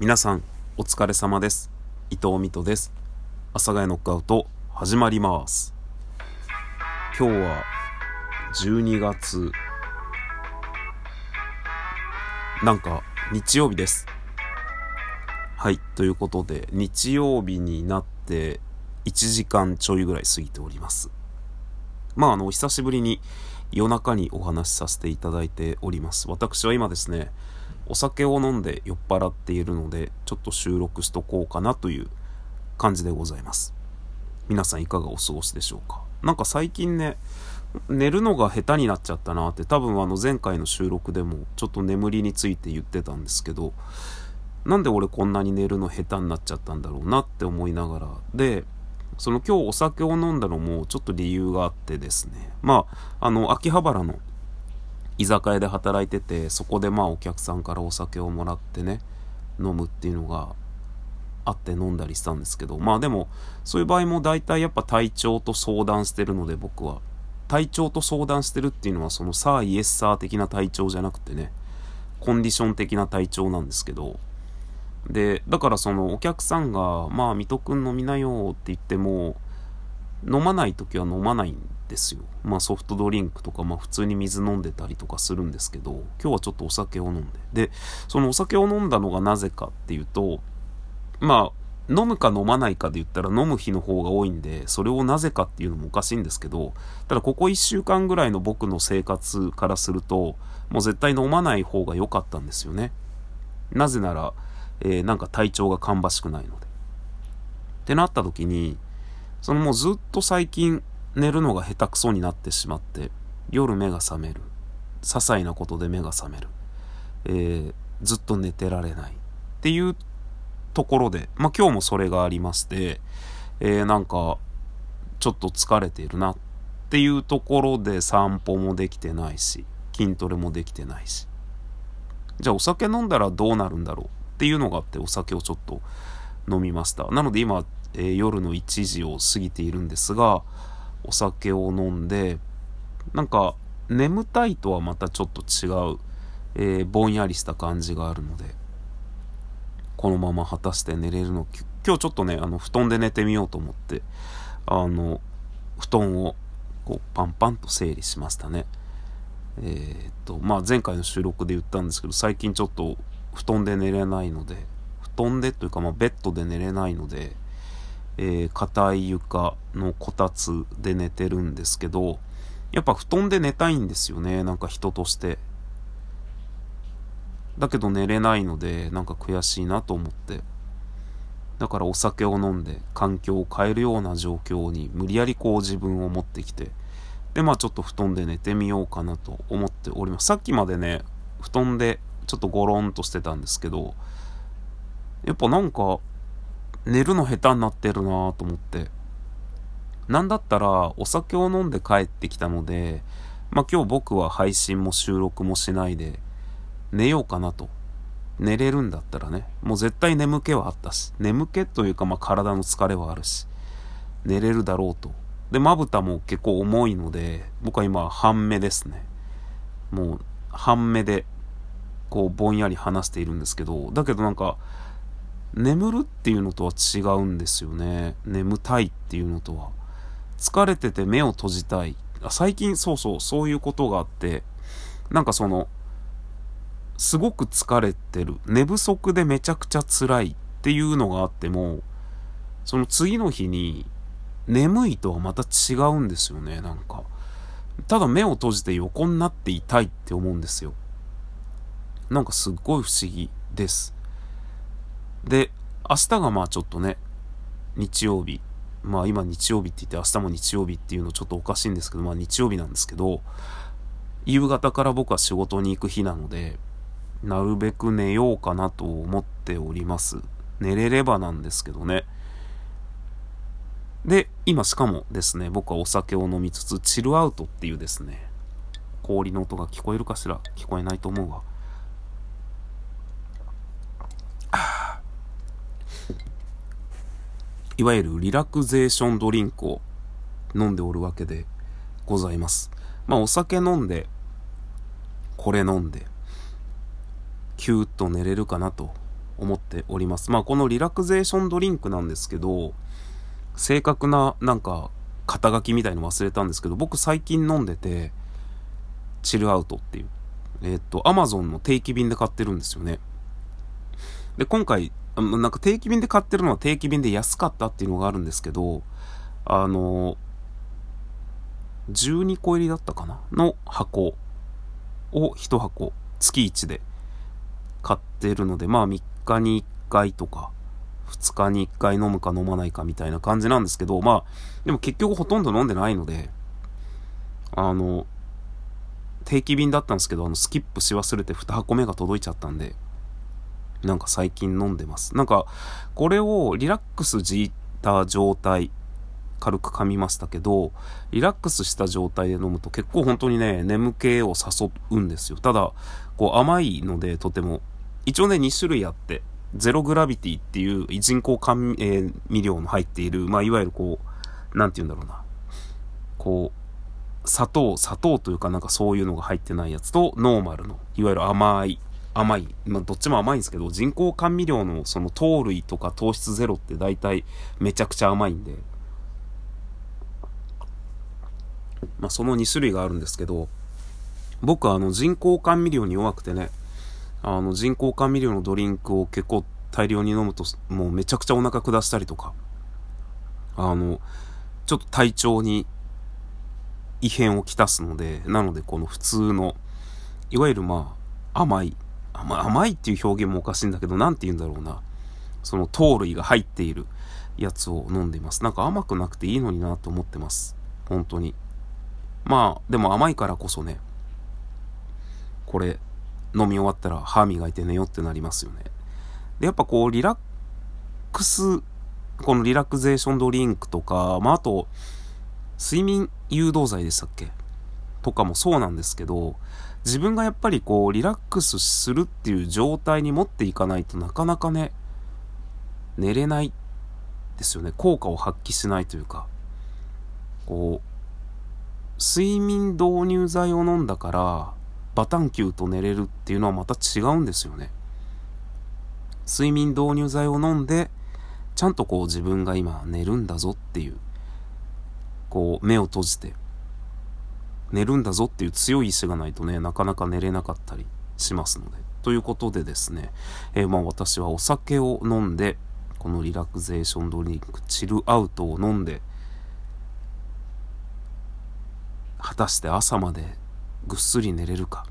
皆さんお疲れ様です。伊藤美斗です。阿佐ヶ谷ノックアウト始まります。今日は12月なんか日曜日です。はいということで日曜日になって1時間ちょいぐらい過ぎております。まああの久しぶりに夜中にお話しさせていただいております。私は今ですねお酒を飲んで酔っ払っているので、ちょっと収録しとこうかなという感じでございます。皆さんいかがお過ごしでしょうか？なんか最近ね、寝るのが下手になっちゃったなって多分あの前回の収録でもちょっと眠りについて言ってたんですけど、なんで俺こんなに寝るの下手になっちゃったんだろうなって思いながら、で、その今日お酒を飲んだのもちょっと理由があってですね、まあ、あの、秋葉原の居酒屋で働いててそこでまあお客さんからお酒をもらってね飲むっていうのがあって飲んだりしたんですけどまあでもそういう場合も大体やっぱ体調と相談してるので僕は。体調と相談してるっていうのはそのさあイエスサー的な体調じゃなくてねコンディション的な体調なんですけどでだからそのお客さんが「まあ水戸くん飲みなよ」って言っても飲まない時は飲まないんですよ。まあソフトドリンクとか、まあ普通に水飲んでたりとかするんですけど、今日はちょっとお酒を飲んで。で、そのお酒を飲んだのがなぜかっていうと、まあ、飲むか飲まないかで言ったら飲む日の方が多いんで、それをなぜかっていうのもおかしいんですけど、ただここ1週間ぐらいの僕の生活からすると、もう絶対飲まない方が良かったんですよね。なぜなら、えー、なんか体調が芳しくないので。ってなった時に、そのもうずっと最近寝るのが下手くそになってしまって、夜目が覚める。些細なことで目が覚める。えー、ずっと寝てられない。っていうところで、まあ今日もそれがありまして、えー、なんか、ちょっと疲れているなっていうところで散歩もできてないし、筋トレもできてないし。じゃあお酒飲んだらどうなるんだろうっていうのがあってお酒をちょっと飲みました。なので今、えー、夜の1時を過ぎているんですが、お酒を飲んで、なんか眠たいとはまたちょっと違う、えー、ぼんやりした感じがあるので、このまま果たして寝れるの、今日ちょっとね、あの、布団で寝てみようと思って、あの、布団をこうパンパンと整理しましたね。えー、っと、まあ前回の収録で言ったんですけど、最近ちょっと布団で寝れないので、布団でというか、まあベッドで寝れないので、えー、硬い床のこたつで寝てるんですけど、やっぱ布団で寝たいんですよね、なんか人として。だけど寝れないので、なんか悔しいなと思って。だからお酒を飲んで環境を変えるような状況に無理やりこう自分を持ってきて、で、まあちょっと布団で寝てみようかなと思っております。さっきまでね、布団でちょっとゴロンとしてたんですけど、やっぱなんか寝るの下手になってるなと思って。なんだったら、お酒を飲んで帰ってきたので、まあ今日僕は配信も収録もしないで、寝ようかなと。寝れるんだったらね、もう絶対眠気はあったし、眠気というかまあ体の疲れはあるし、寝れるだろうと。で、まぶたも結構重いので、僕は今半目ですね。もう半目で、こうぼんやり話しているんですけど、だけどなんか、眠るっていうのとは違うんですよね。眠たいっていうのとは。疲れてて目を閉じたい。あ最近そうそう、そういうことがあって、なんかその、すごく疲れてる。寝不足でめちゃくちゃ辛いっていうのがあっても、その次の日に眠いとはまた違うんですよね、なんか。ただ目を閉じて横になっていたいって思うんですよ。なんかすっごい不思議です。で、明日がまあちょっとね、日曜日。まあ今日曜日って言って明日も日曜日っていうのちょっとおかしいんですけど、まあ日曜日なんですけど、夕方から僕は仕事に行く日なので、なるべく寝ようかなと思っております。寝れればなんですけどね。で、今しかもですね、僕はお酒を飲みつつ、チルアウトっていうですね、氷の音が聞こえるかしら聞こえないと思うわ。いわゆるリラクゼーションドリンクを飲んでおるわけでございます。まあお酒飲んで、これ飲んで、キューッと寝れるかなと思っております。まあこのリラクゼーションドリンクなんですけど、正確ななんか肩書きみたいの忘れたんですけど、僕最近飲んでて、チルアウトっていう。えっ、と、アマゾンの定期便で買ってるんですよね。で、今回、なんか定期便で買ってるのは定期便で安かったっていうのがあるんですけど、あの、12個入りだったかな？の箱を1箱月1で買ってるので、まあ3日に1回とか、2日に1回飲むか飲まないかみたいな感じなんですけど、まあ、でも結局ほとんど飲んでないので、あの、定期便だったんですけど、あの、スキップし忘れて2箱目が届いちゃったんで、なんか最近飲んでます。なんか、これをリラックスじいた状態、軽く噛みましたけど、リラックスした状態で飲むと結構本当にね、眠気を誘うんですよ。ただ、こう甘いのでとても、一応ね、2種類あって、ゼログラビティっていう人工甘,、味料の入っている、まあ、いわゆるこう、なんて言うんだろうな。こう、砂糖、砂糖というかなんかそういうのが入ってないやつと、ノーマルの、いわゆる甘い、甘い。まあ、どっちも甘いんですけど、人工甘味料のその糖類とか糖質ゼロって大体めちゃくちゃ甘いんで、まあ、その2種類があるんですけど、僕はあの人工甘味料に弱くてね、あの人工甘味料のドリンクを結構大量に飲むと、もうめちゃくちゃお腹下したりとか、あの、ちょっと体調に異変をきたすので、なのでこの普通の、いわゆるまあ、甘い、甘甘いっていう表現もおかしいんだけど、なんて言うんだろうな。その糖類が入っているやつを飲んでいます。なんか甘くなくていいのになと思ってます。本当に。まあ、でも甘いからこそね、これ、飲み終わったら歯磨いて寝よってなりますよね。で、やっぱこう、リラックス、このリラクゼーションドリンクとか、まあ、あと、睡眠誘導剤でしたっけ？とかもそうなんですけど、自分がやっぱりこう、リラックスするっていう状態に持っていかないとなかなかね、寝れないですよね。効果を発揮しないというか、こう、睡眠導入剤を飲んだから、バタンキューと寝れるっていうのはまた違うんですよね。睡眠導入剤を飲んで、ちゃんとこう自分が今寝るんだぞっていう、こう目を閉じて、寝るんだぞっていう強い意志がないとね、なかなか寝れなかったりしますので。ということでですね、えー、まあ私はお酒を飲んで、このリラクゼーションドリンク、チルアウトを飲んで、果たして朝までぐっすり寝れるか。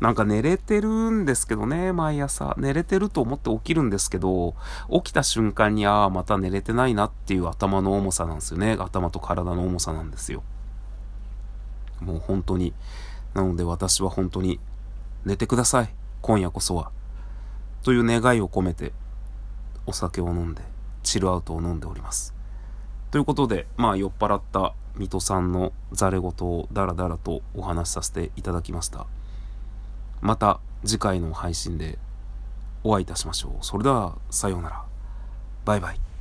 なんか寝れてるんですけどね、毎朝。寝れてると思って起きるんですけど、起きた瞬間に、ああ、また寝れてないなっていう頭の重さなんですよね。頭と体の重さなんですよ。もう本当に。なので私は本当に、寝てください。今夜こそは。という願いを込めて、お酒を飲んで、チルアウトを飲んでおります。ということで、まあ酔っ払った水戸さんのざれ言をダラダラとお話しさせていただきました。また次回の配信でお会いいたしましょう。それでは、さようなら。バイバイ。